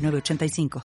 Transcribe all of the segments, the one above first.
906985.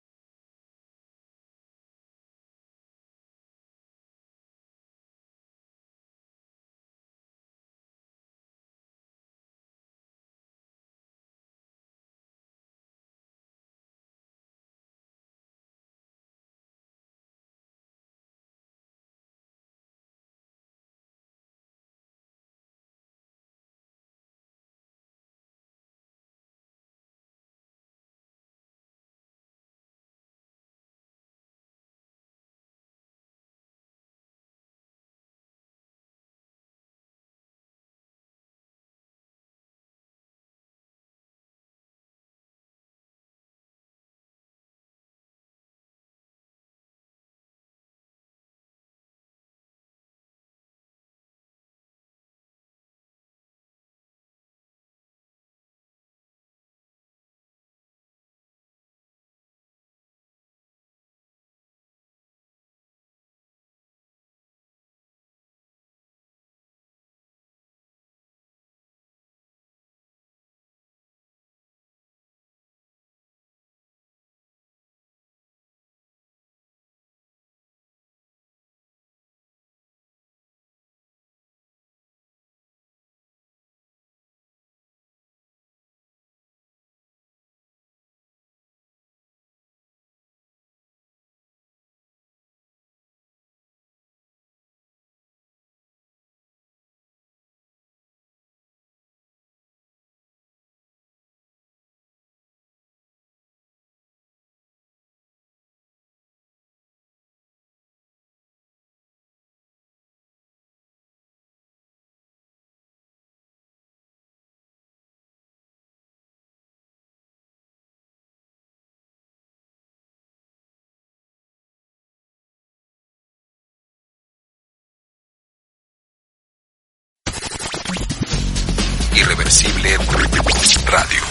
Irreversible Radio.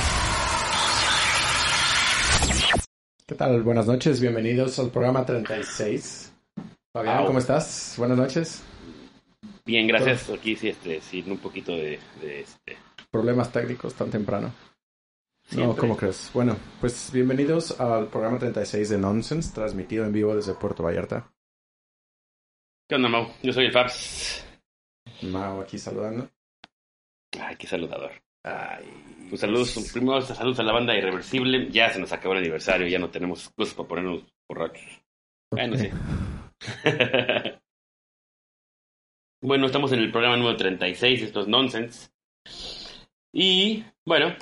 ¿Qué tal? Buenas noches, bienvenidos al programa 36. Fabián, Au. ¿cómo estás? Buenas noches. Bien, gracias. Aquí sí, este, sin un poquito de, de este. Problemas técnicos tan temprano. No. ¿cómo crees? Bueno, pues bienvenidos al programa 36 de Nonsense, transmitido en vivo desde Puerto Vallarta. ¿Qué onda, Mau? Yo soy el Fabs. Mao aquí saludando. Ay, qué saludador. Ay, Pues saludos, primero saludos a la banda Irreversible. Ya se nos acabó el aniversario, ya no tenemos cosas para ponernos borrachos. Bueno, sí. bueno, estamos en el programa número 36, esto es Nonsense. Y, bueno,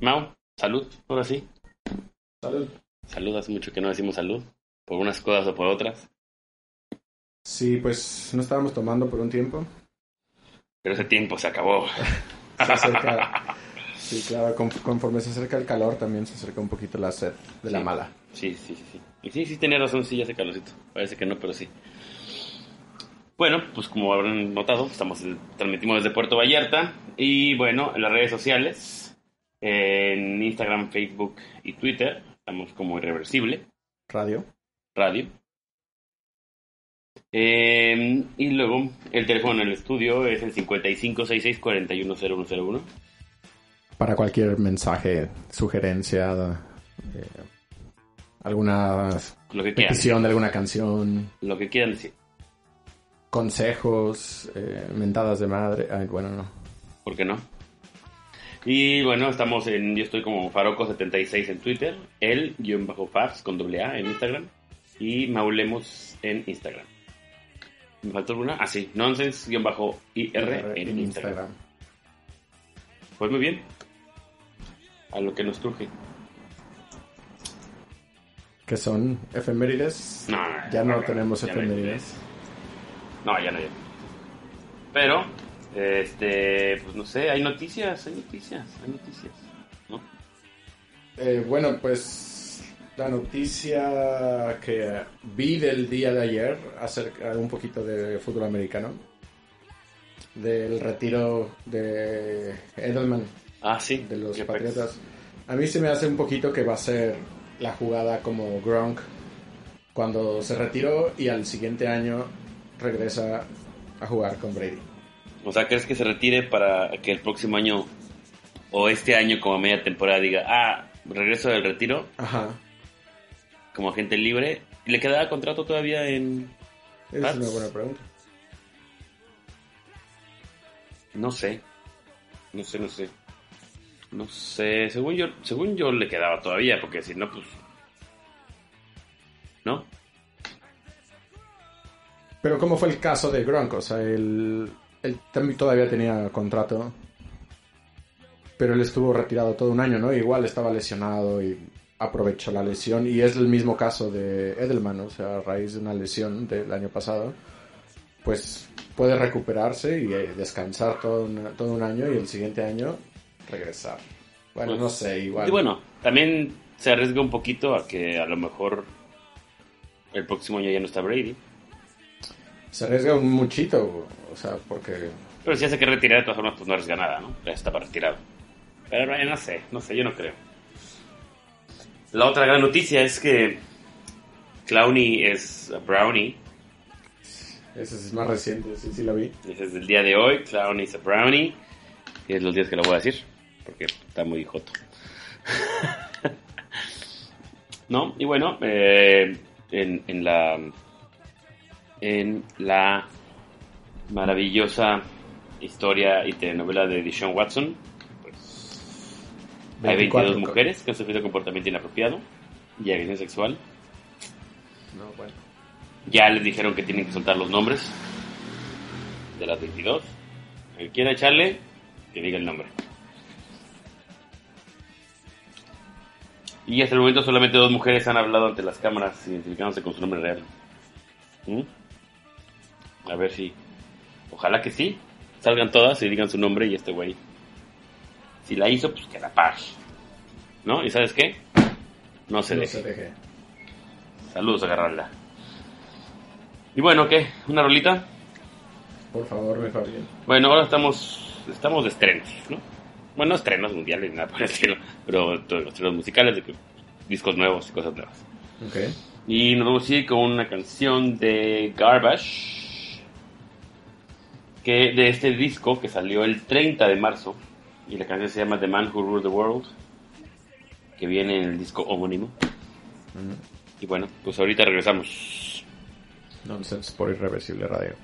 Mau, salud, ahora sí. Salud. Salud, hace mucho que no decimos salud, por unas cosas o por otras. Sí, pues no estábamos tomando por un tiempo. Pero ese tiempo se acabó. Se acerca, sí, claro, con- conforme se acerca el calor también se acerca un poquito la sed de la mala. Sí, sí, sí, sí. Y sí, sí, tenía razón, sí, ya hace calorcito. Parece que no, pero sí. Bueno, pues como habrán notado, estamos transmitimos desde Puerto Vallarta. Y bueno, en las redes sociales, en Instagram, Facebook y Twitter, estamos como Irreversible Radio. Radio. Eh, y luego, el teléfono en el estudio es el 5566-410101. para cualquier mensaje, sugerencia, eh, alguna Lo que quieran. petición de alguna canción, Lo que quieran decir. consejos, eh, mentadas de madre. Ay, bueno, no. ¿Por qué no? Y bueno, estamos en. Yo estoy como Faroco76 en Twitter, el guion bajo Fabs con doble A en Instagram y Maulemos en Instagram. ¿Me faltó alguna? Ah, sí, nonsense guion bajo IR en, Instagram. Pues muy bien. A lo que nos truje. Que son efemérides. No, no, Ya no no, tenemos ya efemérides. No, ya no hay. Pero, este, pues no sé, hay noticias, hay noticias, hay noticias, ¿no? Eh, bueno, pues la noticia que vi del día de ayer acerca un poquito de fútbol americano, del retiro de Edelman Ah, sí. de los Patriotas. A mí se me hace un poquito que va a ser la jugada como Gronk cuando se retiró y al siguiente año regresa a jugar con Brady. O sea, ¿crees que se retire para que el próximo año o este año como media temporada diga, ah, regreso del retiro Ajá. Como agente libre? ¿Y le quedaba contrato todavía en...? Esa es Pats. una buena pregunta. No sé. No sé, no sé. No sé. Según yo, según yo le quedaba todavía, porque si no, pues... ¿No? Pero ¿cómo fue el caso de Gronk? O sea, él, él todavía tenía contrato, pero él estuvo retirado todo un año, ¿no? Igual estaba lesionado y aprovechó la lesión y es el mismo caso de Edelman, o sea, a raíz de una lesión del año pasado, pues puede recuperarse y eh, descansar todo, una- todo un año y el siguiente año regresar. Bueno, Pues, no sé, igual. Y bueno, también se arriesga un poquito a que a lo mejor el próximo año ya no está Brady. Se arriesga un muchito, o sea, porque Pero si hace que retirar, de todas formas, pues no arriesga nada, ¿no? Ya estaba retirado. Pero no sé, no sé, yo no creo. La otra gran noticia es que Clowney es Brownie. ese es más reciente, sí, sí lo vi. Ese es el día de hoy. Clowney es a Brownie. Y es los días que lo voy a decir. Porque está muy joto. ¿No? Y bueno, eh, en, en la. En la maravillosa historia y telenovela de Deshaun Watson, hay 22 24. mujeres que han sufrido comportamiento inapropiado y agresión sexual. No, bueno. Ya les dijeron que tienen que soltar los nombres de las 22. El que quiera echarle, que diga el nombre. Y hasta el momento solamente dos mujeres han hablado ante las cámaras identificándose con su nombre real. ¿Mm? A ver si... Ojalá que sí. Salgan todas y digan su nombre y este güey. Si la hizo, pues que la pague. ¿No? ¿Y sabes qué? No se No deje. se deje. Saludos a Garralda. Y bueno, ¿qué? ¿Una rolita? Por favor, me bien. Bueno, ahora estamos estamos de estrenos, ¿no? Bueno, no estrenos mundiales nada por el estilo, pero todos los estrenos musicales, de que- discos nuevos y cosas nuevas. Ok. Y nos vamos a ir con una canción de Garbage, que de este disco que salió el 30 de marzo, y la canción se llama The Man Who Ruled the World, que viene en el disco homónimo. Y bueno, pues ahorita regresamos. Nonsense por Irreversible Radio.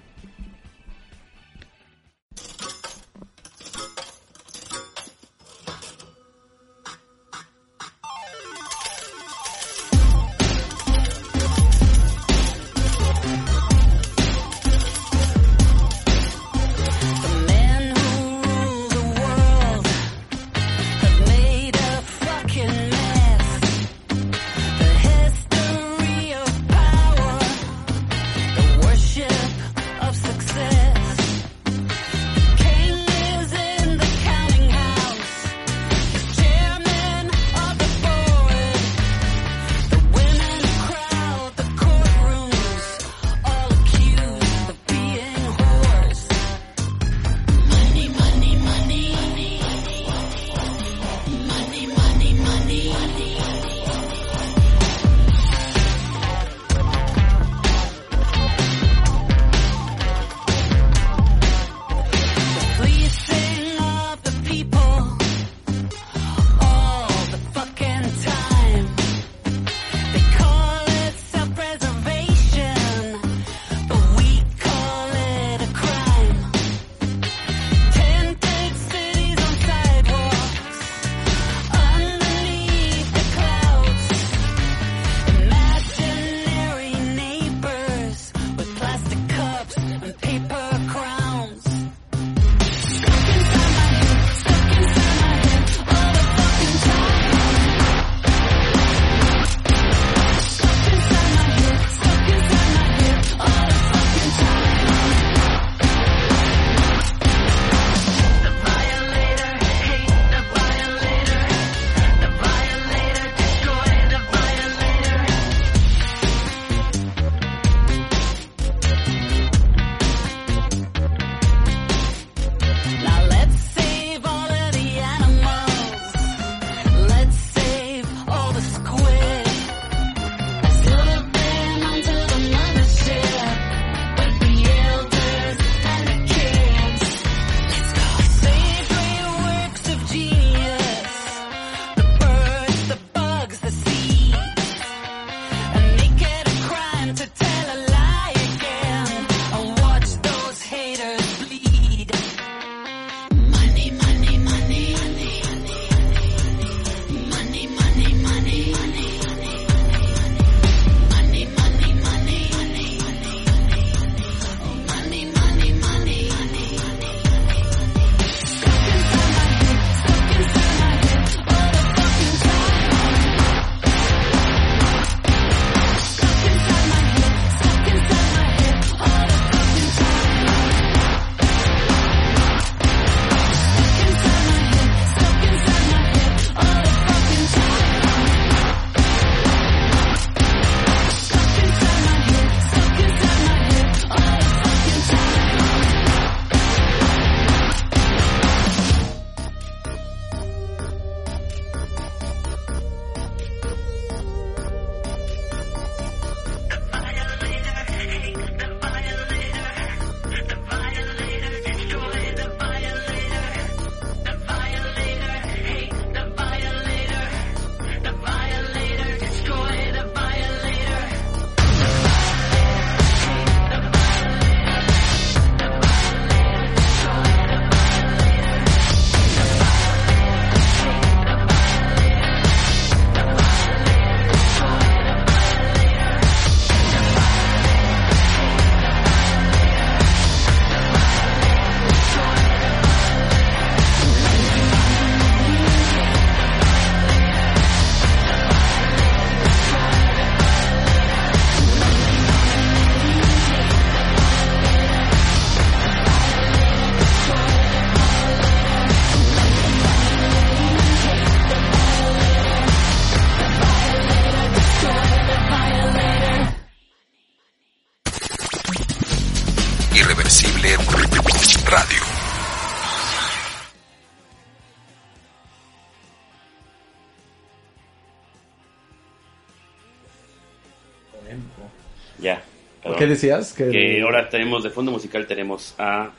Decías? Que, Que ahora tenemos de fondo musical tenemos a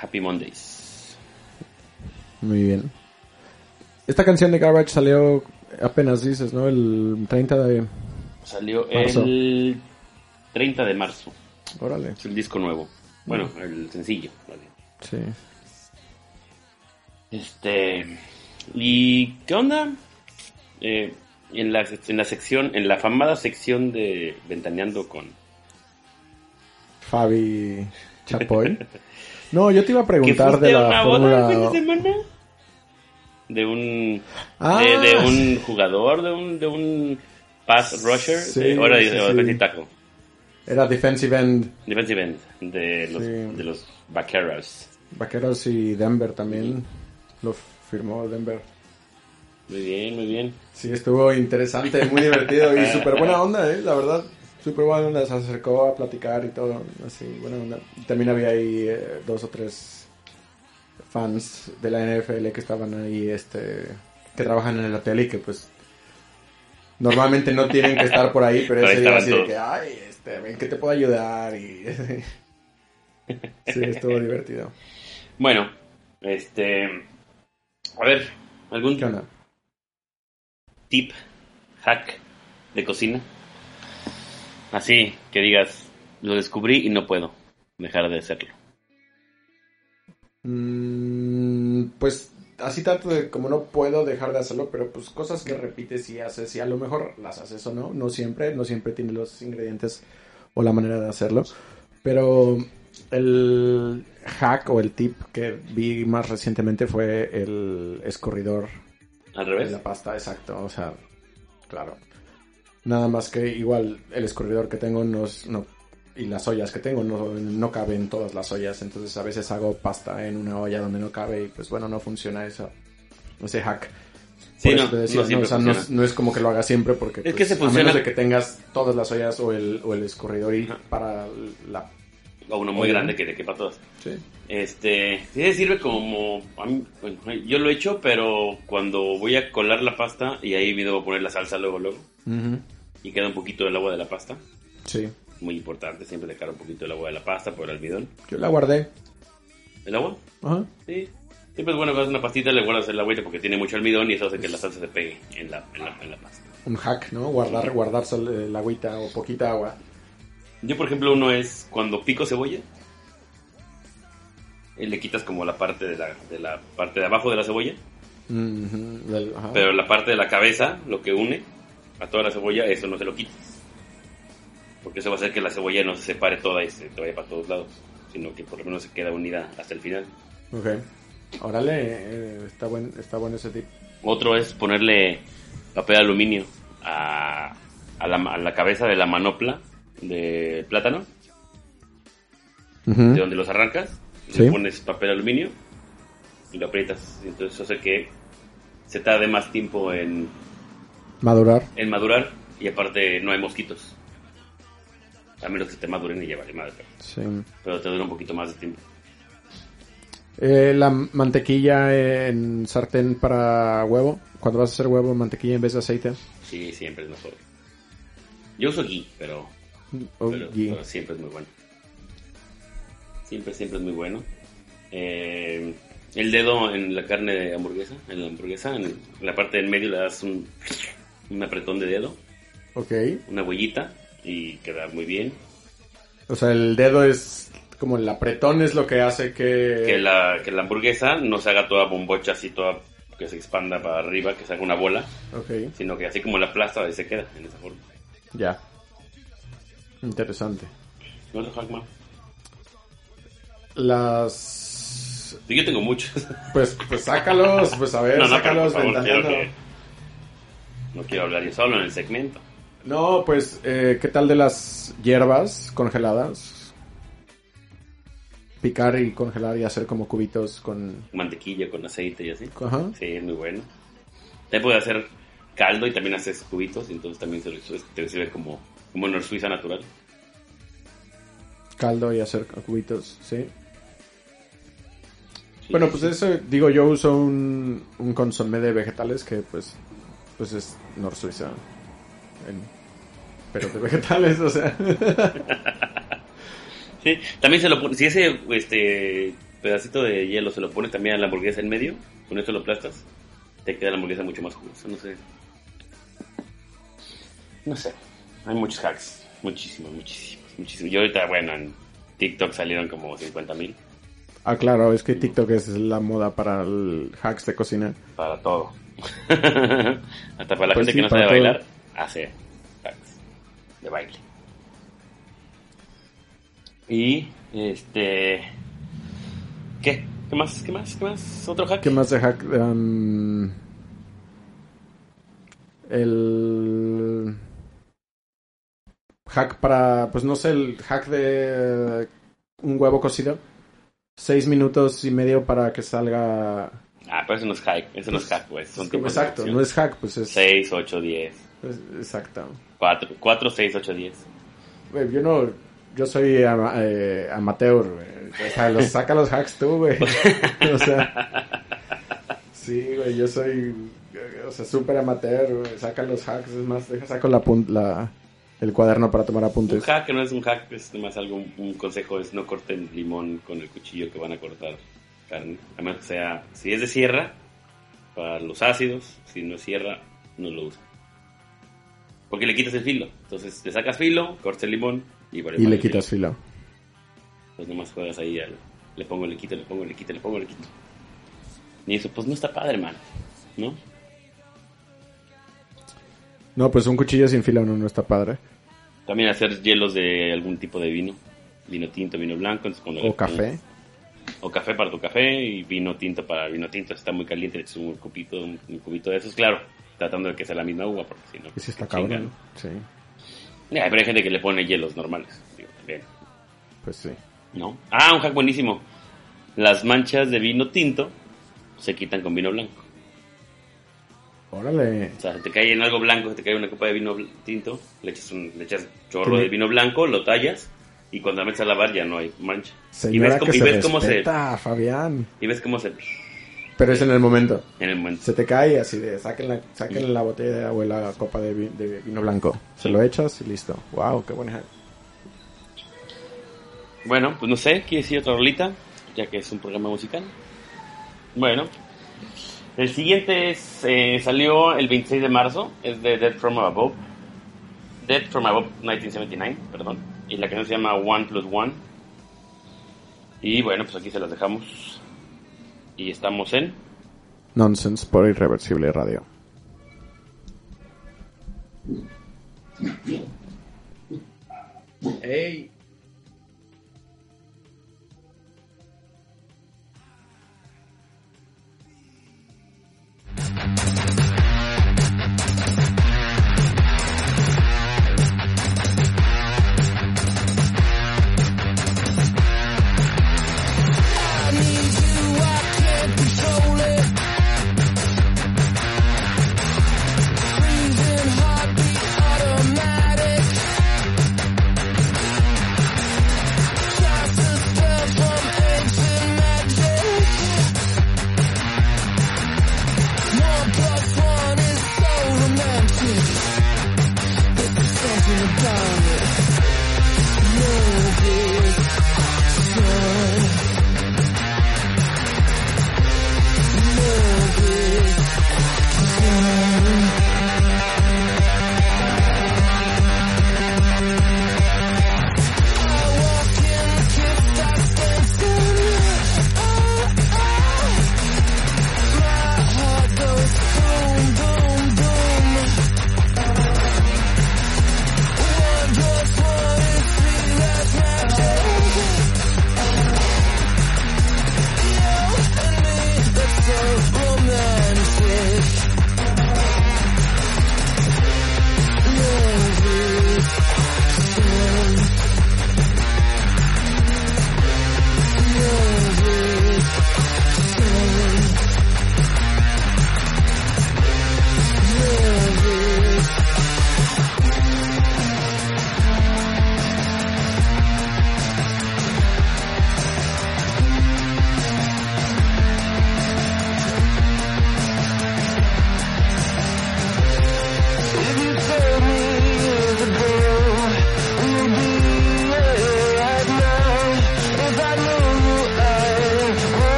Happy Mondays. Muy bien. Esta canción de Garbage salió apenas, dices, ¿no? El 30 de... Salió Marzo. el 30 de marzo. Órale. Es el disco nuevo. Bueno, el sencillo. vale. Sí. Este. ¿Y qué onda? Eh, en, la, en la sección, en la famada sección de Ventaneando con. Fabi Chapoy. No, yo te iba a ¿Que preguntar de la una boda el fin de fórmula... semana? De un. Ah. de, de un jugador, de un. De un pass rusher. Sí, de, ahora sí, de sí. defensive tackle. Era defensive end. Defensive end. De los, de los Vaqueros. Vaqueros y Denver también. Lo firmó Denver. Muy bien, muy bien. Sí, estuvo interesante, muy divertido y súper buena onda, ¿eh? La verdad, súper buena onda. Se acercó a platicar y todo, así, buena onda. También había ahí eh, dos o tres fans de la NFL que estaban ahí, este, que trabajan en el hotel y que pues normalmente no tienen que estar por ahí, pero ese día así de que, ay, este, ven que te puedo ayudar y... sí, estuvo divertido. Bueno, este. A ver, ¿algún ¿Qué onda? tip, hack de cocina? Así que digas, lo descubrí y no puedo dejar de hacerlo. Mm, pues así tanto de como no puedo dejar de hacerlo, pero pues cosas que repites y haces y a lo mejor las haces o no, no siempre, no siempre tiene los ingredientes o la manera de hacerlo, pero el hack o el tip que vi más recientemente fue el escurridor Al de revés. la pasta, exacto, o sea, claro. Nada más que igual el escurridor que tengo no, es- no y las ollas que tengo no, no caben todas las ollas, entonces a veces hago pasta en una olla donde no cabe y pues bueno, no funciona eso, ese hack. Sí, Por no, eso te decía, no ¿no? O sea, no, es como que lo haga siempre porque Es que pues, se a funciona- menos de que tengas todas las ollas o el, o el escurridor y Ajá. para la... O uno muy Oye. grande que te quepa todas. Sí. Este, sí sirve como, a mí- bueno, yo lo he hecho, pero cuando voy a colar la pasta y ahí me debo poner la salsa luego, luego, Y queda un poquito del agua de la pasta, Sí. muy importante, siempre dejar un poquito del agua de la pasta por el almidón. Yo la guardé. ¿El agua? Ajá. Sí. Siempre es bueno que hagas una pastita, le guardas el agüita porque tiene mucho almidón y eso hace que la salsa se pegue en la, en la, en la pasta. Un hack, ¿no? Guardar, guardar el agüita o poquita agua. Yo, por ejemplo, uno es cuando pico cebolla, eh, le quitas como la parte de la, de la parte de abajo de la cebolla, del- pero la parte de la cabeza, lo que une a toda la cebolla, eso no se lo quitas. Porque eso va a hacer que la cebolla no se separe toda y se te vaya para todos lados, sino que por lo menos se queda unida hasta el final. Ok. Órale, eh, está, buen, está bueno ese tip. Otro es ponerle papel aluminio a, a, la, a la cabeza de la manopla de plátano, de donde los arrancas, Sí. le pones papel aluminio y lo aprietas. Entonces eso hace que se tarde más tiempo en, Madurar. en madurar y aparte no hay mosquitos. A menos que te maduren y ya vale madre, pero, Sí. pero te dura un poquito más de tiempo. Eh, la mantequilla en sartén para huevo. Cuando vas a hacer huevo, mantequilla en vez de aceite. Sí, siempre es mejor. Yo uso ghee, pero O pero, ghee. pero siempre es muy bueno. Siempre, siempre es muy bueno. Eh, el dedo en la carne de hamburguesa, en la hamburguesa, en la parte del medio le das un, un apretón de dedo, Ok. una huellita y queda muy bien. O sea, el dedo es como el apretón es lo que hace que... Que la, que la hamburguesa no se haga toda bombocha así, toda que se expanda para arriba, que se haga una bola, Ok, sino que así como la aplasta ahí se queda en esa forma. ya. Interesante. ¿No es Hackman? Las... Yo tengo muchos. Pues, pues sácalos, pues a ver, no, no, pero sácalos por favor, No quiero hablar yo solo en el segmento. No, pues, eh, ¿qué tal de las hierbas congeladas? Picar y congelar y hacer como cubitos con... Mantequilla con aceite y así. Ajá. Sí, es muy bueno. Te puede hacer caldo y también haces cubitos, y entonces también se te sirve como, como una suiza natural. Caldo y hacer cubitos, sí. Bueno, pues eso, digo, yo uso un, un consomé de vegetales que pues, pues es Nor Suiza. En- pero de vegetales, o sea. Sí, también se lo pone, si ese este pedacito de hielo se lo pones también a la hamburguesa en medio, con esto lo aplastas, te queda la hamburguesa mucho más jugosa, no sé. No sé, hay muchos hacks, muchísimos, muchísimos, muchísimos. Yo ahorita, bueno, en TikTok salieron como 50 mil Ah, claro, es que TikTok es la moda para el hacks de cocina. para todo. Hasta para la Pues gente sí, que no sabe todo. bailar, hace hacks de baile. Y, este... ¿Qué? ¿Qué más? ¿Qué más? ¿Qué más? ¿Otro hack? ¿Qué más de hack? Um, el hack para, pues no sé, el hack de un huevo cocido. Seis minutos y medio para que salga. Ah, pero eso no es hack, eso no es hack, güey. Son tipos Exacto, no es hack, pues es. 6, 8, 10. es- exacto. 4, 4, 6, 8, 10. Güey, yo no. Yo soy ama- eh, amateur, güey. O sea, los, saca los hacks tú, güey. o sea. Sí, güey, yo soy. O sea, súper amateur, güey. Saca los hacks. Es más, deja, saco la, la el cuaderno para tomar Un apuntes. hack que no es un hack, es más algo, un, un consejo es no corten limón con el cuchillo que van a cortar. A menos que sea, si es de sierra, para los ácidos, si no es sierra, no lo usa. Porque le quitas el filo. Entonces le sacas filo, cortas el limón y, Y le filo. quitas filo. Pues nomás juegas ahí al, le pongo, le quito, le pongo, le quito, le pongo, le quito. Y eso pues no está padre, hermano. ¿No? No, pues un cuchillo sin filo no, no está padre. También hacer hielos de algún tipo de vino. Vino tinto, vino blanco. entonces cuando O café. O café para tu café y vino tinto para el vino tinto. Está muy caliente, le echas un cubito, un, un cubito de esos, claro. Tratando de que sea la misma uva, porque si no. Si está cabrón. Sí, Ya, pero hay gente que le pone hielos normales. digo, también, pues sí. ¿no? Ah, un hack buenísimo. Las manchas de vino tinto se quitan con vino blanco. Órale. O sea, se te cae en algo blanco, se te cae una copa de vino tinto, le echas un le echas chorro Sí. de vino blanco, lo tallas y cuando la metes a lavar ya no hay mancha. y Señora ves, cómo, que y se ves cómo se respeta, Fabián. y ves cómo se Pero es en el momento. en el momento. Se te cae así de, saquen la, saquen la botella o la copa de, vi- de vino blanco. Se lo echas y listo. Wow, qué buen hack. Bueno, pues no sé, ¿quieres decir otra rolita? Ya que es un programa musical. Bueno, el siguiente es, eh, salió el 26 de marzo, es de Dead From Above. Dead From Above 1979, perdón. Y la canción se llama One Plus One. Y bueno, pues aquí se las dejamos. Y estamos en... Nonsense por Irreversible Radio. Hey.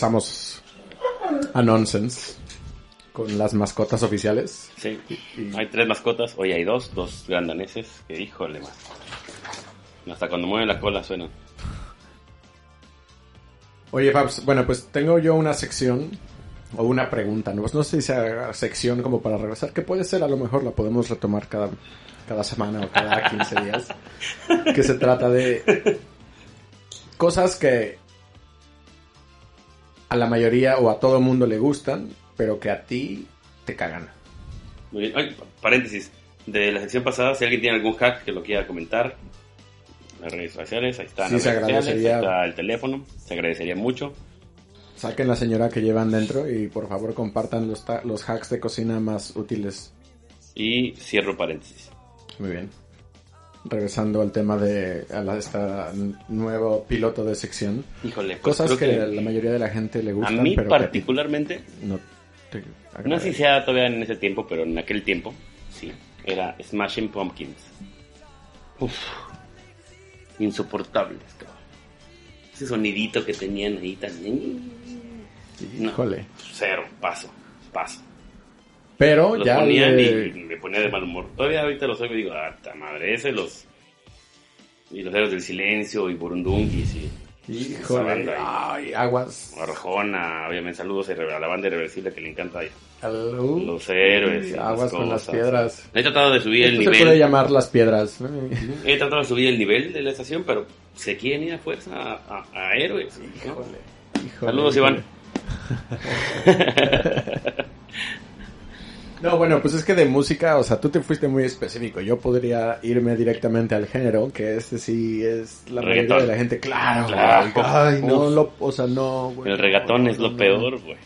Regresamos a Nonsense con las mascotas oficiales. Sí, hay tres mascotas, hoy hay dos, dos grandaneses, que híjole más. Hasta cuando mueven la cola suenan. Oye, Fabs, bueno, pues tengo yo una sección o una pregunta, ¿no? Pues no sé si sea sección como para regresar, que puede ser, a lo mejor la podemos retomar cada, cada semana o cada 15 días, que se trata de cosas que a la mayoría o a todo el mundo le gustan, pero que a ti te cagan. Muy bien. Ay, paréntesis. De la sección pasada, si alguien tiene algún hack que lo quiera comentar, las redes sociales, ahí están Sí, las se redes sociales, ahí está el teléfono, se agradecería mucho. Saquen la señora que llevan dentro y por favor compartan los, los hacks de cocina más útiles. Y cierro paréntesis. Muy bien. Regresando al tema de a la, esta nuevo piloto de sección. Híjole, pues Cosas que, la mayoría de la gente le a gustan, mí pero a ti particularmente, no te no sé si sea todavía en ese tiempo, pero en aquel tiempo, sí, era Smashing Pumpkins. Uf, insoportables, cabrón. Ese sonidito que tenían ahí tan... no. Híjole. Cero, paso, paso. Pero Los ya ponían le- y me ponía de mal humor. Todavía ahorita los oigo y digo, ah, madre, ese los... Y los héroes del silencio y Burundungis y... Híjole. Ay, aguas. Arjona, obviamente saludos a la banda irreversible que le encanta uh, Los héroes. Aguas esas con las piedras. He tratado de subir el Esto se nivel. puede llamar las piedras. He tratado de subir el nivel de la estación, pero se quieren ir a fuerza a, a- a héroes. ¿no? Híjole, híjole, Saludos, híjole. Iván. No, bueno, pues es que de música, o sea, tú te fuiste muy específico. Yo podría irme directamente al género, que este sí es la mayoría Reggaetón. de la gente. Claro, Claro. güey. Ay, no, Uf. lo, o sea, no. güey, El regatón no, es lo no, peor, güey.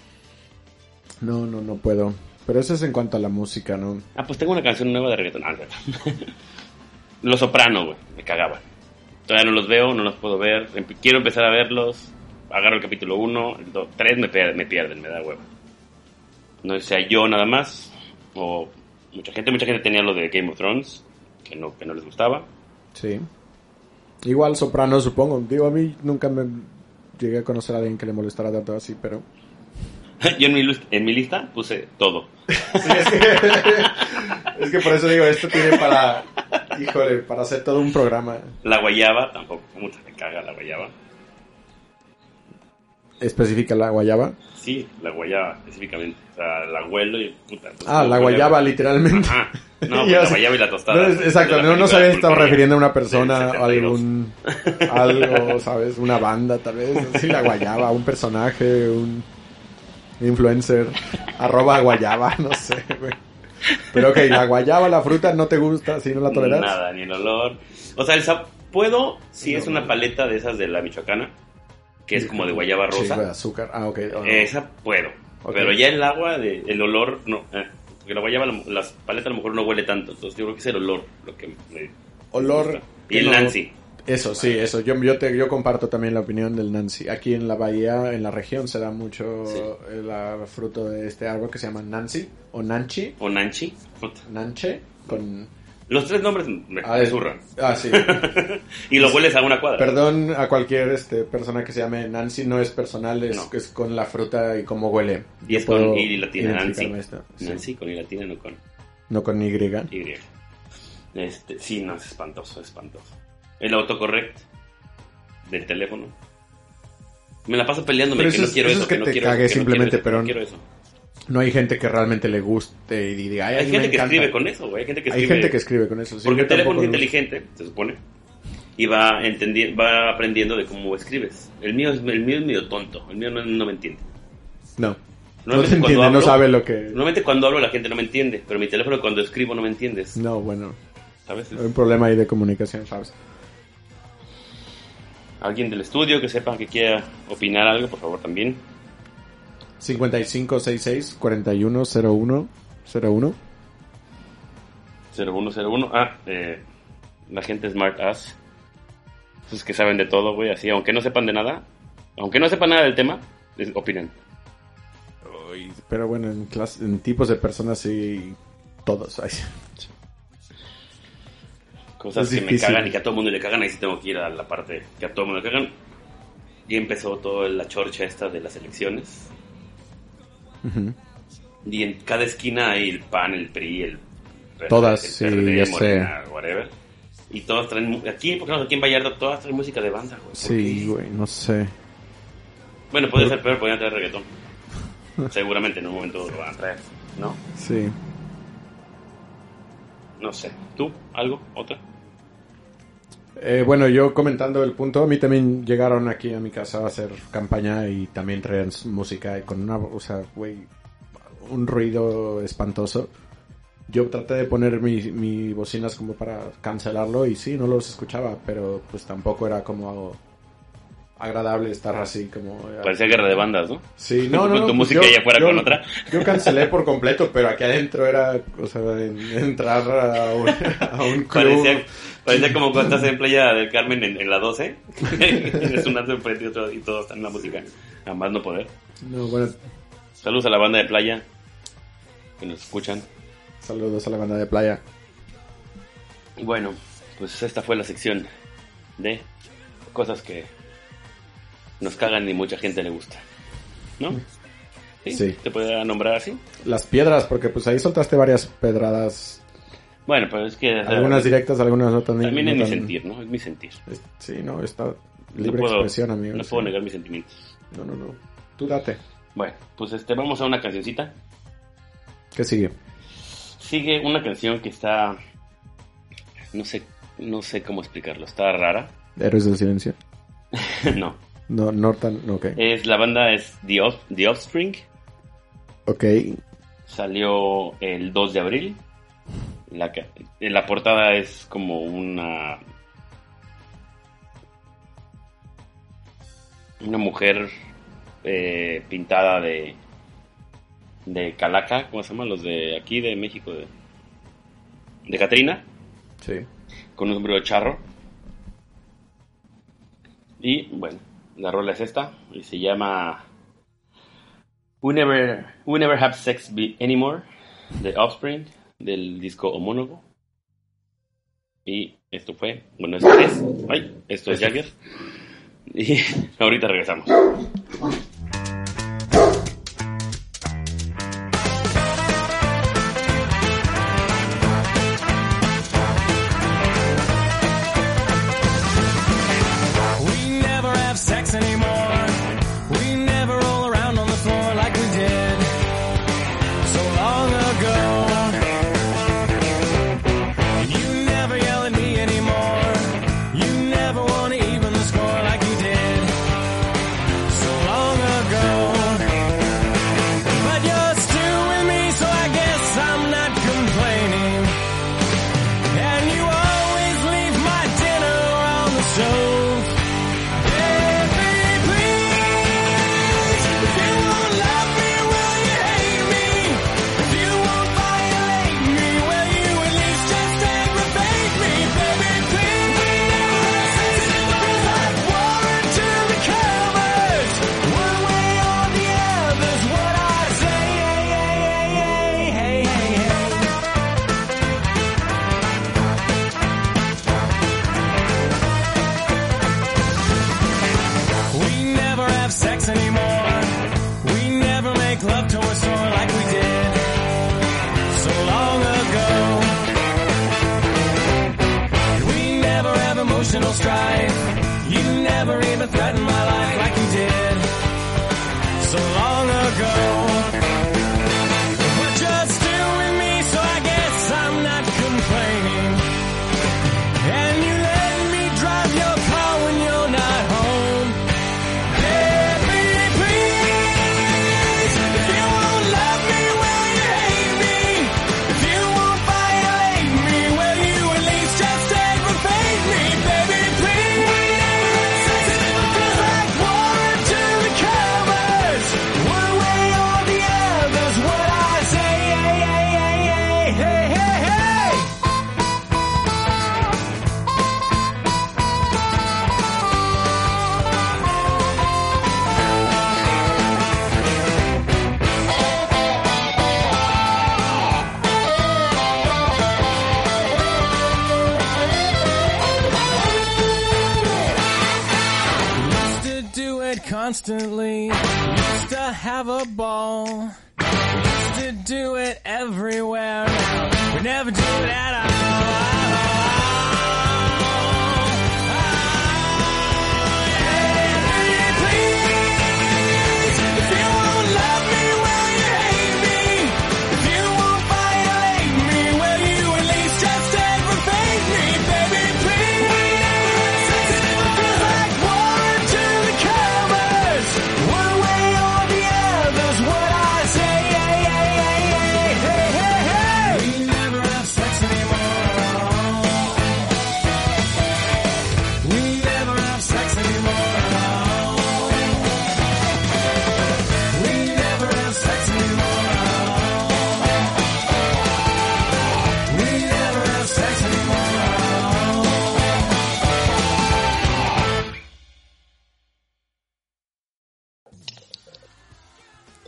No, no, no puedo. Pero eso es en cuanto a la música, ¿no? Ah, pues tengo una canción nueva de reggaetón. Ah, los Soprano, güey. Me cagaban. Todavía no los veo, no los puedo ver. Em- Quiero empezar a verlos. Agarro el capítulo 1, el 2, 3 me, me pierden, me da hueva. No sea yo nada más. O mucha gente, mucha gente tenía lo de Game of Thrones, que no, que no les gustaba. Sí. Igual soprano, supongo. Digo, a mí nunca me llegué a conocer a alguien que le molestara tanto así, pero... yo en mi, en mi lista puse todo. Sí, es que, es que por eso digo, esto tiene para... Híjole, para hacer todo un programa. La guayaba, tampoco, mucha me caga la guayaba. Especifica la guayaba. Sí, la guayaba específicamente. O sea, la huelo y puta. pues, Ah, la guayaba, literalmente. Ajá. No, pues la guayaba y la tostada. No, exacto, no, no sabía si estaba refiriendo a una persona, a 72. algún algo, ¿sabes? Una banda, tal vez. Sí, la guayaba, un personaje, un influencer, arroba guayaba, no sé, güey. Pero ok, la guayaba, la fruta, ¿no te gusta? ¿Si no la toleras? Nada, ni el olor. O sea, el puedo, si No, es una paleta de esas de la michoacana, que es como de guayaba Sí, rosa, de azúcar. Ah, ok. oh, no. esa puedo. Pero ya el agua, de, el olor, no. eh, porque la guayaba, la paleta a lo mejor no huele tanto. Entonces yo creo que es el olor lo que me Olor. gusta. Y el no- Nancy. Eso, sí, eso. Yo, yo, te, yo comparto también la opinión del Nancy. Aquí en la bahía, en la región, se da mucho Sí. el ah, fruto de este árbol que se llama Nancy o Nanchi. O Nanchi. Nanche con... Los tres nombres me, Ah, me zurran. Ah, sí. Y lo hueles a una cuadra. Perdón a cualquier este, persona que se llame Nancy, no es personal, es, No. es con la fruta y cómo huele. Y es con I latina, Nancy. Sí. Nancy con I latina, no con No con Y. Y. Este, sí, no, es espantoso, es espantoso. El autocorrect del teléfono. Me la paso peleándome Pero que eso no quiero eso eso, es que no quiero cague eso, que no simplemente, quiero eso, que pero- no quiero eso. No hay gente que realmente le guste y diga, ay, Hay gente que encanta". escribe con eso, güey. Hay gente que Hay escribe. gente que escribe con eso. sí, porque el teléfono es inteligente, se supone. Y va, entendi- va aprendiendo de cómo escribes. El mío es, el mío es medio tonto. El mío no, no me entiende. No. No cuando entiende, no sabe lo que... Normalmente cuando hablo la gente no me entiende. Pero mi teléfono cuando escribo no me entiendes. No, bueno. ¿Sabes? Hay un problema ahí de comunicación, Fabs. Alguien del estudio que sepa que quiera opinar algo, por favor, también. 5566 4101 01 0101. Ah, eh, la gente Smart Ass. Esos que saben de todo, güey. Así, aunque no sepan de nada. Aunque no sepan nada del tema, opinan. Pero bueno, en, clas- en tipos de personas sí, todos. Cosas Es que me cagan y que a todo el mundo le cagan, ahí sí tengo que ir a la parte que a todo el mundo le cagan. Y empezó toda la chorcha esta de las elecciones. Y en cada esquina hay el PAN, el PRI, el Todas, el sí, PRD, ya sé. Whatever. Y todas traen, aquí, por ejemplo, aquí en Vallarta, todas traen música de banda, güey. ¿Por Sí, güey, no sé. Bueno, puede ser peor, podrían traer reggaetón. Seguramente en un momento lo van a traer, ¿no? Sí. No sé. ¿Tú? ¿Algo? ¿Otra? Eh, bueno, yo comentando el punto, a mí también llegaron aquí a mi casa a hacer campaña y también traían música y con una, o sea, güey, un ruido espantoso. Yo traté de poner mi, mi bocinas como para cancelarlo y sí, no los escuchaba, pero pues tampoco era como agradable estar así como... eh, Parecía guerra de bandas, ¿no? Sí, no, Con no, tu música yo- y afuera yo- con otra. Yo cancelé por completo, pero aquí adentro era, o sea, en- entrar a un, a un club. Parecía, parecía como cuando estás en Playa del Carmen en, en la 12. Tienes un alto enfrente y otro y todos están en la música. A más no poder. No, bueno, Saludos a la banda de playa que nos escuchan. saludos a la banda de playa. Bueno, pues esta fue la sección de cosas que nos cagan y mucha gente le gusta. ¿No? Sí. ¿Te puede nombrar así? Las piedras, porque pues ahí soltaste varias pedradas, Bueno, pero es que... algunas directas, algunas no tan... También no es mi sentir, ¿no? Es mi sentir. es- Sí, no, está No libre puedo- expresión, amigo. No sí. puedo negar mis sentimientos. No, no, no. Tú date. Bueno, pues este, vamos a una cancioncita. ¿Qué sigue? Sigue una canción que está... No sé, no sé cómo explicarlo. Está rara. Héroes del silencio. no. No, no tan... Ok. Es, la banda es The, Off- The Offspring. Ok. Salió el 2 de abril. La, en la portada es como una... Una mujer eh, pintada de... De calaca, ¿cómo se llama? Los de aquí de México, de... De Catrina. Sí. con un sombrero charro. Y bueno, la rola es esta y se llama We Never, We Never Have Sex Anymore de Offspring del disco homólogo. Y esto fue, bueno, esto es, ay, esto es Jagger. Y ahorita regresamos. personal strife. You never even threatened constantly. Used to have a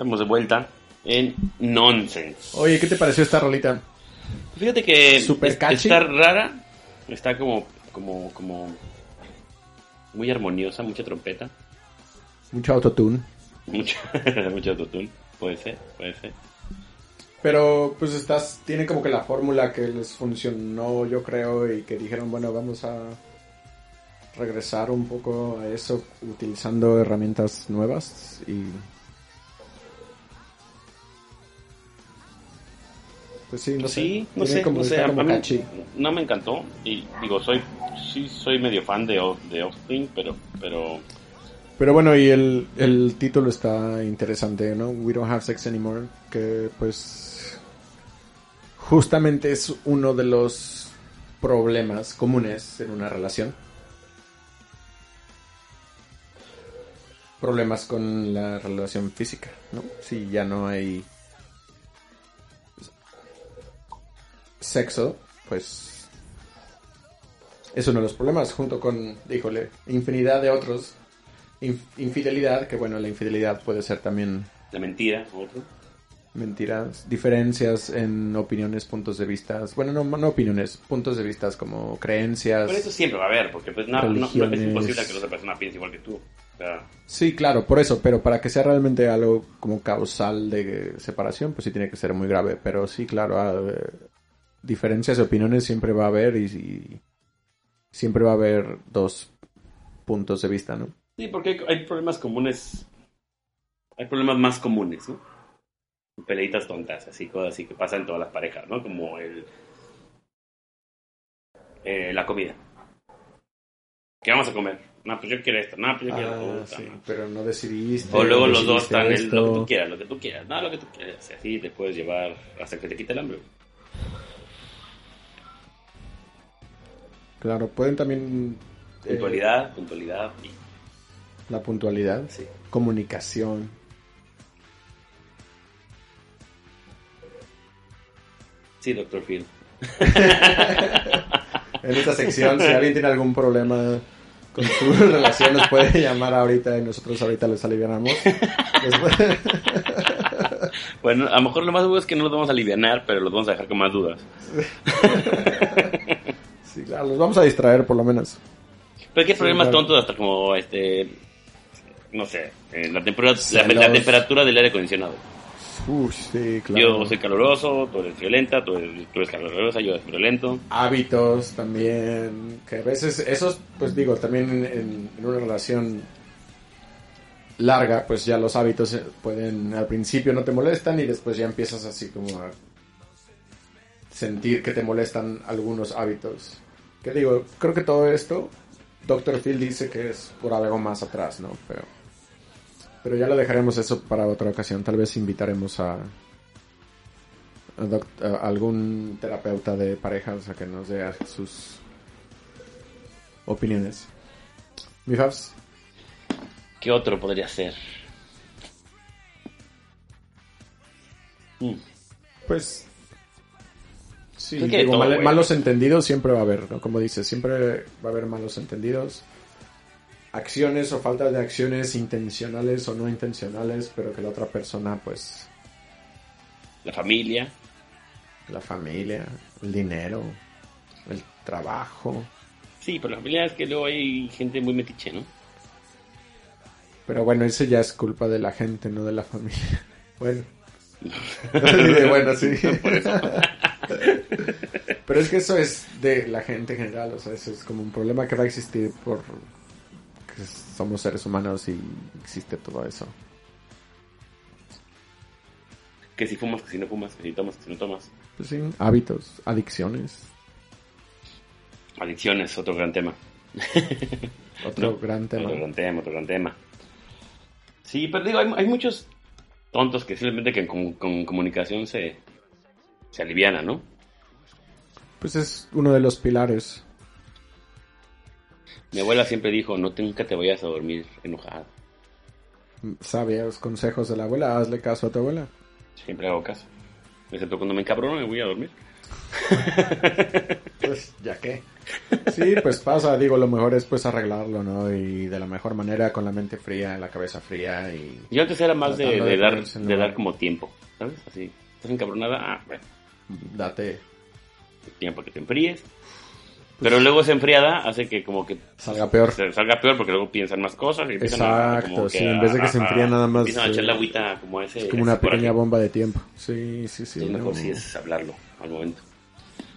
Estamos de vuelta en Nonsense. Oye, ¿qué te pareció esta rolita? Fíjate que Super es- está rara, está como, como, como muy armoniosa, mucha trompeta, Mucho autotune. mucho, mucho autotune. Puede ser, puede ser. Pero pues estás, tiene como que la fórmula que les funcionó, yo creo, y que dijeron, bueno, vamos a regresar un poco a eso utilizando herramientas nuevas y pues sí, no sí, sé, no sé, como, no sé, está a como mí catchy. no me encantó y digo, soy, sí soy medio fan de, de Offspring, pero, pero Pero bueno, y el, el título está interesante, ¿no? We don't have sex anymore, que pues justamente es uno de los problemas comunes en una relación. Problemas con la relación física, ¿no? Si ya no hay sexo, pues es uno de los problemas, junto con, híjole, infinidad de otros Inf- infidelidad, que bueno, la infidelidad puede ser también la mentira, otro. mentiras, diferencias en opiniones, puntos de vista, bueno, no, no opiniones, puntos de vista como creencias. Pero eso siempre va a haber, porque pues no, no- no- es imposible que la otra persona piense igual que tú. O sea, Sí, claro, por eso, pero para que sea realmente algo como causal de separación, pues sí tiene que ser muy grave, pero sí, claro, ah, eh, diferencias de opiniones siempre va a haber y, y siempre va a haber dos puntos de vista, ¿no? Sí, porque hay, hay problemas comunes. Hay problemas más comunes, ¿no? Peleitas tontas, así, cosas así que pasan en todas las parejas, ¿no? Como el. eh, la comida. ¿Qué vamos a comer? No, pues yo quiero esto. No, pues yo quiero Ah, puta, sí, pero no decidiste. O luego no los dos están en lo que esto. tú quieras, lo que tú quieras. No, lo que tú quieras. Así te puedes llevar hasta que te quite el hambre. Claro, pueden también... eh, Puntualidad, puntualidad. Y, la puntualidad, sí. comunicación. Sí, doctor Phil. En esta sección, si alguien tiene algún problema con su relación, nos puede llamar ahorita y nosotros ahorita les alivianamos. Después- Bueno, a lo mejor lo más duro es que no los vamos a aliviar, pero los vamos a dejar con más dudas. Sí, claro, los vamos a distraer por lo menos. Pero qué problemas claro. tontos hasta como este no sé, eh, la, temperatura, la, la temperatura del aire acondicionado. Uy, sí, claro. Yo soy caluroso, tú eres violenta, tú eres, tú eres calurosa, yo soy violento. Hábitos también, que a veces, esos, pues digo, también en, en- en una relación larga, pues ya los hábitos eh, pueden, al principio no te molestan y después ya empiezas así como a sentir que te molestan algunos hábitos. Que digo, creo que todo esto, Dr. Phil dice que es por algo más atrás, ¿no? Pero, pero ya lo dejaremos eso para otra ocasión. Tal vez invitaremos a, a doc- a algún terapeuta de parejas a que nos dé sus opiniones. Mi Fabs, ¿Qué otro podría ser? Mm, pues sí, digo, todo, mal- güey. malos entendidos siempre va a haber, ¿no? Como dices, siempre va a haber malos entendidos. Acciones o falta de acciones intencionales o no intencionales, pero que la otra persona, pues, La familia. la familia, el dinero, el trabajo. Sí, pero la familia es que luego hay gente muy metiche, ¿no? Pero bueno, eso ya es culpa de la gente, no de la familia. Bueno. Bueno, sí. Pero es que eso es de la gente en general, o sea, eso es como un problema que va a existir por que somos seres humanos y existe todo eso. Que si fumas, que si no fumas, que si tomas, que si no tomas. Pues sí, hábitos, adicciones, Adicciones, otro gran tema. otro No, gran tema. Otro gran tema, otro gran tema. Sí, pero digo, hay, hay muchos tontos que simplemente que con, con comunicación se, se aliviana, ¿no? Pues es uno de los pilares. Mi abuela siempre dijo, no te, nunca te vayas a dormir enojado. Sabios consejos de la abuela, hazle caso a tu abuela. Siempre hago caso. Excepto cuando me encabrono me voy a dormir. Pues ya que. Sí, pues pasa, digo, lo mejor es pues arreglarlo, ¿no? Y de la mejor manera, con la mente fría, la cabeza fría y... Yo antes era más de, dar, de dar como tiempo, ¿sabes? Así, estás encabronada, ah, bueno, Date, tiempo que te enfríes. Pero luego esa enfriada hace que como que salga peor. salga peor porque luego piensan más cosas y a, Exacto, como sí, en vez de que se enfría nada más, Empiezan a echar eh, la agüita como ese. Es como una coraje. pequeña bomba de tiempo. Sí, sí, sí. Lo no. mejor sí es hablarlo al momento.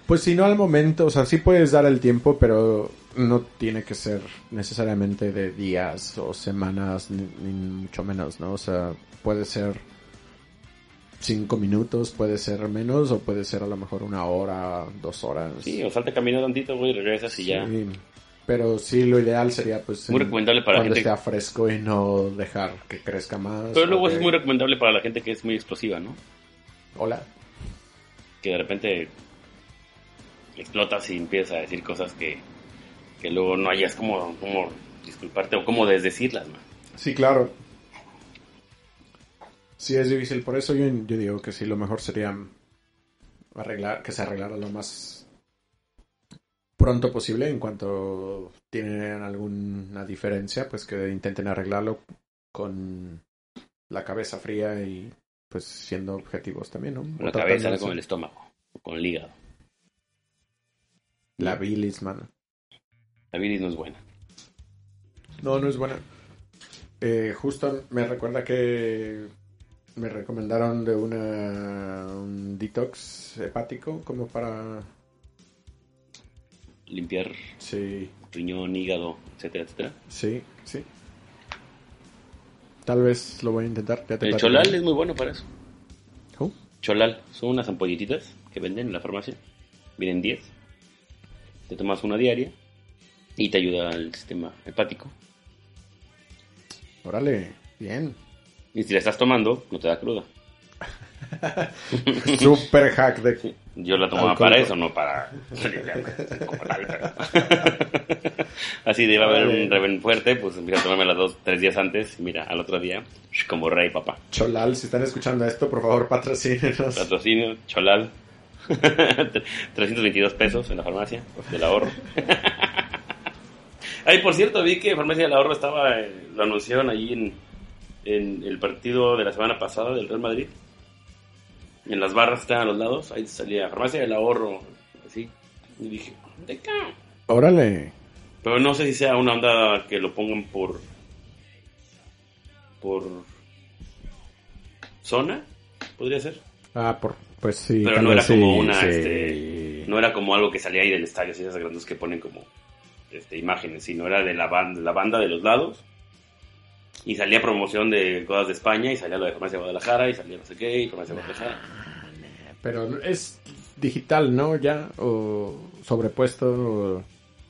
Pues si no al momento, o sea, sí puedes dar el tiempo, pero no tiene que ser necesariamente de días o semanas, ni, ni mucho menos, ¿no? O sea, puede ser cinco minutos, puede ser menos, o puede ser a lo mejor una hora, dos horas. Sí, o salta caminando tantito, güey, regresas y ya. Sí, Pero sí, lo ideal sería pues Muy en- recomendable para la cuando gente- esté fresco y no dejar que crezca más. Pero luego es muy recomendable para la gente que es muy explosiva, ¿no? Hola. Que de repente explotas y empiezas a decir cosas que, que luego no hayas como, como disculparte o como desdecirlas, man. Sí, claro. Sí, es difícil. Por eso yo, yo digo que sí, lo mejor sería arreglar, que se arreglara lo más pronto posible. En cuanto tienen alguna diferencia, pues que intenten arreglarlo con la cabeza fría y pues siendo objetivos también, ¿no? Con la cabeza, con el estómago, con el hígado. La bilis, mano. La bilis no es buena. No, no es buena. Eh, justo me recuerda que me recomendaron de una un detox hepático como para Limpiar sí, riñón, hígado, etcétera, etcétera. sí, sí. Tal vez lo voy a intentar. ya te El cholal es muy bueno para eso. ¿Oh? Cholal, son unas ampolletitas que venden en la farmacia. Vienen 10. Te tomas una diaria y te ayuda al sistema hepático. Órale, bien. Y si la estás tomando, no te da cruda. Super hack de Yo la tomaba para eso, no para Así de iba a haber un reven fuerte, pues empiezo a tomármela dos, tres días antes. Y mira, al otro día, como rey, papá. Cholal, si están escuchando esto, por favor, patrocínenos. Patrocinio, Cholal. 322 pesos en la farmacia del ahorro. Ay, por cierto, vi que Farmacia del Ahorro estaba, eh, lo anunciaron allí en, en el partido de la semana pasada del Real Madrid. En las barras que estaban a los lados, ahí salía Farmacia del Ahorro, así. Y dije, ¿de qué? Órale. Pero no sé si sea una onda que lo pongan por. por. zona, podría ser. Ah, por, pues sí. Pero no era como una, sí. este, no era como algo que salía ahí del estadio, esas grandes que ponen como este, imágenes, sino era de la banda, la banda de los lados. Y salía promoción de cosas de España, y salía lo de Farmacia de Guadalajara, y salía no sé qué, y Farmacia de Guadalajara. Pero es digital, ¿no? Ya, o sobrepuesto. o-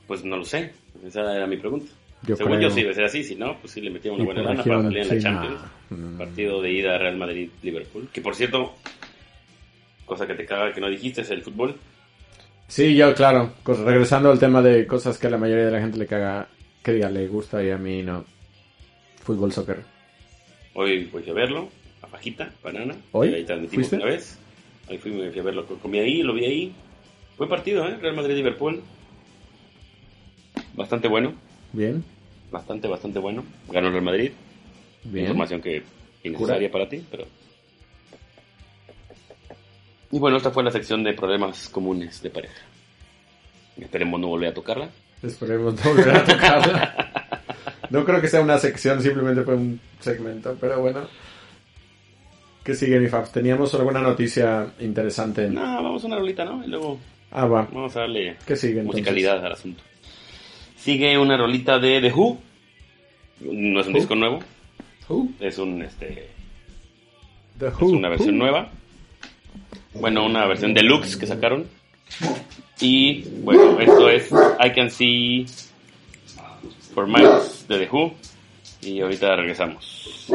Pues no lo sé, esa era mi pregunta. Yo Según creo. yo sí, debe ser así, si no, pues sí le metía una buena lana para salir en la Champions. no. Mm. Partido de ida Real Madrid-Liverpool. Que por cierto, cosa que te caga que no dijiste, es el fútbol. Sí, yo, claro. Regresando al tema de cosas que a la mayoría de la gente le caga, que diga, le gusta y a mí no. Fútbol, soccer. Hoy fui a verlo, a Pajita, Banana. ¿Hoy? Ahí transmitimos una vez. Ahí fui, me fui a verlo, comí ahí, lo vi ahí. Buen partido, ¿eh? Real Madrid-Liverpool. Bastante bueno, Bien, bastante, bastante bueno. Ganó el Real Madrid. bien. Información que innecesaria para ti, pero... Y bueno, esta fue la sección de problemas comunes de pareja. Esperemos no volver a tocarla. Esperemos no volver a tocarla. No creo que sea una sección, simplemente fue un segmento, pero bueno. ¿Qué sigue, mi Fab? ¿Teníamos alguna noticia interesante? No, vamos a una rolita, ¿no? Y luego. Ah, va. Vamos a darle ¿Qué sigue, musicalidad al asunto. Sigue una rolita de The Who. No es un disco nuevo. Who? Es un este. The Who. Es una versión nueva. Bueno, una versión deluxe que sacaron. Y bueno, esto es I Can See Miles de The Who. Y ahorita regresamos.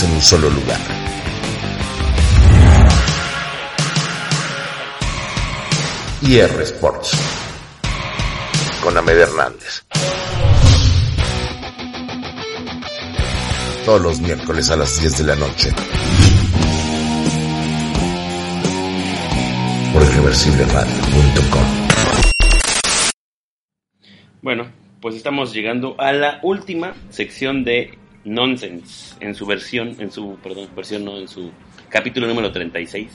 En un solo lugar. IR Sports con Amed Hernández. Todos los miércoles a las 10 de la noche. Por irreversibleradio.com. Bueno, pues estamos llegando a la última sección de Nonsense en su versión, en su, perdón, versión no, en su capítulo número 36.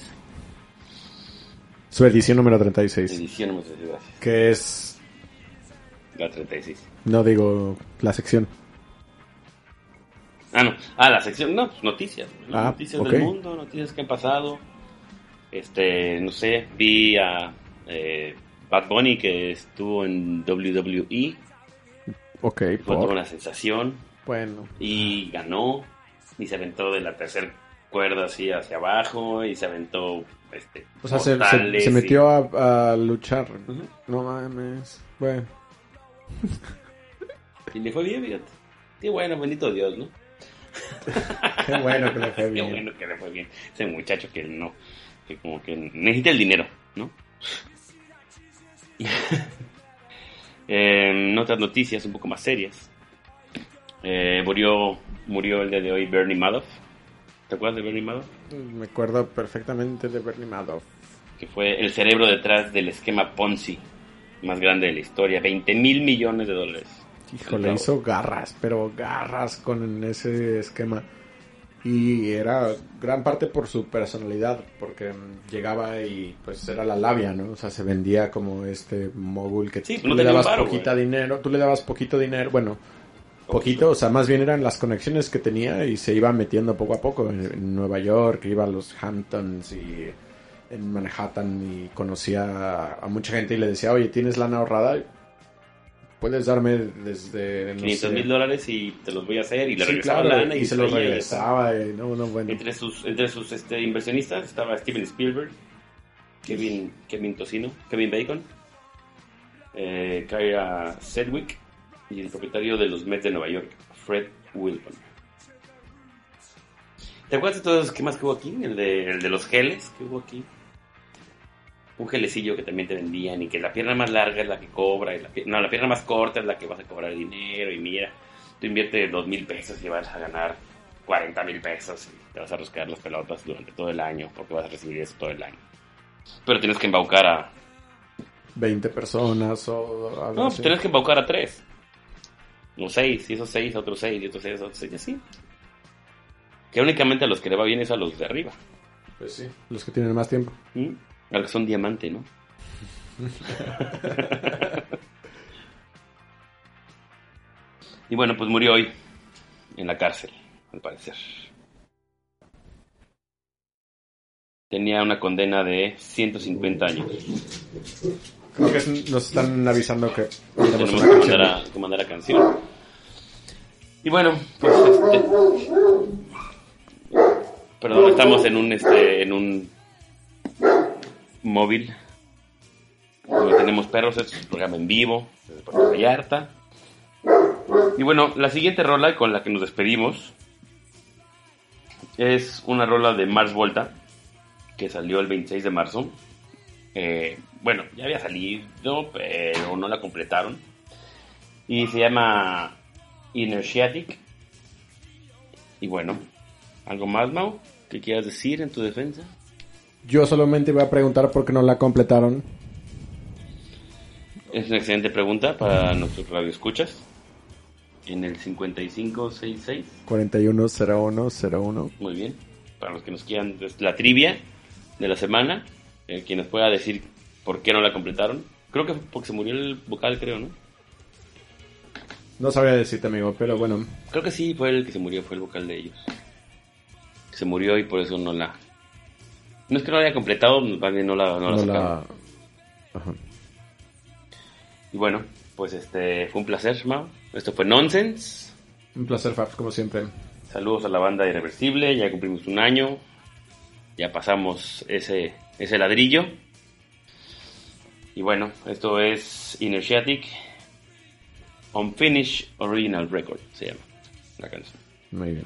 Su edición número 36. Edición número 36, gracias. Que es, La 36. no digo, la sección. Ah, no. Ah, la sección, no, pues noticias. ¿no? Ah, noticias ok. del mundo, noticias que han pasado. Este, no sé, vi a eh, Bad Bunny que estuvo en WWE, Ok, fue toda por. una sensación Bueno. y ganó y se aventó de la tercera cuerda así hacia abajo y se aventó este O sea, se, y- metió a, a luchar. No mames. Bueno. y le fue bien, fíjate. Qué bueno, bendito Dios, ¿no? Qué bueno que le fue Qué bien. bueno que le fue bien. Ese muchacho que no, que como que necesita el dinero, ¿no? en otras noticias un poco más serias, eh, murió, murió el día de hoy Bernie Madoff. ¿Te acuerdas de Bernie Madoff? Me acuerdo perfectamente de Bernie Madoff. Que fue el cerebro detrás del esquema Ponzi más grande de la historia, 20 mil millones de dólares. Híjole, hizo garras, pero garras con ese esquema. Y era gran parte por su personalidad, porque mm, llegaba y pues era la labia, ¿no? O sea, se vendía como este mogul que Sí, tú no le dabas varo, poquita güey. dinero, tú le dabas poquito dinero, bueno, poquito, o sea, más bien eran las conexiones que tenía y se iba metiendo poco a poco en, en Nueva York, iba a los Hamptons y en Manhattan y conocía a, a mucha gente y le decía, oye, ¿tienes lana ahorrada? Puedes darme desde... no 500 sé, mil dólares y te los voy a hacer y le Sí, regresaba claro, lana y, se los regresaba. y no, no, bueno. Entre sus, entre sus este, inversionistas estaba Steven Spielberg, Kevin, Kevin Tocino, Kevin Bacon, eh, Kyra Sedgwick y el propietario de los Mets de Nueva York, Fred Wilpon. ¿Te acuerdas de todos los esquemas que hubo aquí? El de, el de los geles que hubo aquí. Un gelecillo que también te vendían y que la pierna más larga es la que cobra. Y la, no, la pierna más corta es la que vas a cobrar dinero. Y mira, tú inviertes dos mil pesos y vas a ganar 40 mil pesos y te vas a rascar las pelotas durante todo el año porque vas a recibir eso todo el año. Pero tienes que embaucar a... 20 personas o algo No, pues así. tienes que embaucar a tres. O seis, y esos seis, otros seis, y otros seis, otros seis, y así. Que únicamente a los que le va bien es a los de arriba. Pues sí, los que tienen más tiempo. ¿Mm? A los que son diamante, ¿no? y bueno, pues murió hoy en la cárcel, al parecer. Tenía una condena de 150 años. Creo que es- nos están avisando que tenemos una que mandar, a, que mandar a canción. Y bueno, pues este. Perdón, estamos en un este en un móvil. Donde tenemos perros, es un programa en vivo, desde Puerto Vallarta. Y bueno, la siguiente rola con la que nos despedimos es una rola de Mars Volta, que salió el 26 de marzo. Eh, bueno, ya había salido, pero no la completaron. Y se llama Inertiatic. Y bueno, ¿algo más, Mau? ¿Qué quieras decir en tu defensa? Yo solamente voy a preguntar por qué no la completaron. Es una excelente pregunta para nuestros radioescuchas. En el 5566. 410101. Muy bien. Para los que nos quieran, es la trivia de la semana. Quien nos pueda decir por qué no la completaron. Creo que porque se murió el vocal, creo, ¿no? No sabría decirte, amigo, pero bueno. Creo que sí, fue el que se murió, fue el vocal de ellos. Se murió y por eso no la... No es que no la haya completado, más bien no la, no la No sacaron. la... Ajá. Y bueno, pues este fue un placer, Mao. Esto fue Nonsense. Un placer, Fabs, como siempre. Saludos a la banda Irreversible, ya cumplimos un año. ya pasamos ese, ese ladrillo. Y bueno, esto es Inertiatic Unfinished Original Record, se llama la canción. Muy bien.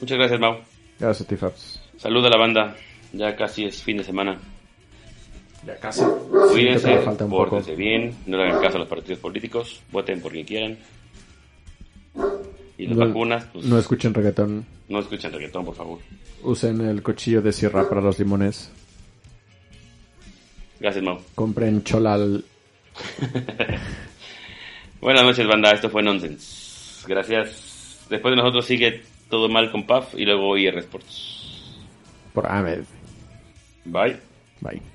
Muchas gracias, Mau. Gracias a ti, Fabs. Saluda a la banda. Ya casi es fin de semana. Ya casi. Cuídense, pórtense bien, no le hagan caso a los partidos políticos, voten por quien quieran. Y las No- vacunas, pues No escuchen reggaetón. no escuchen reggaetón, por favor. Usen el cuchillo de sierra para los limones. Gracias, Mau. Compren cholal. Buenas noches, banda. Esto fue Nonsense. Gracias. Después de nosotros sigue todo mal con Puff y luego IR Sports. por Ahmed. Bye. Bye.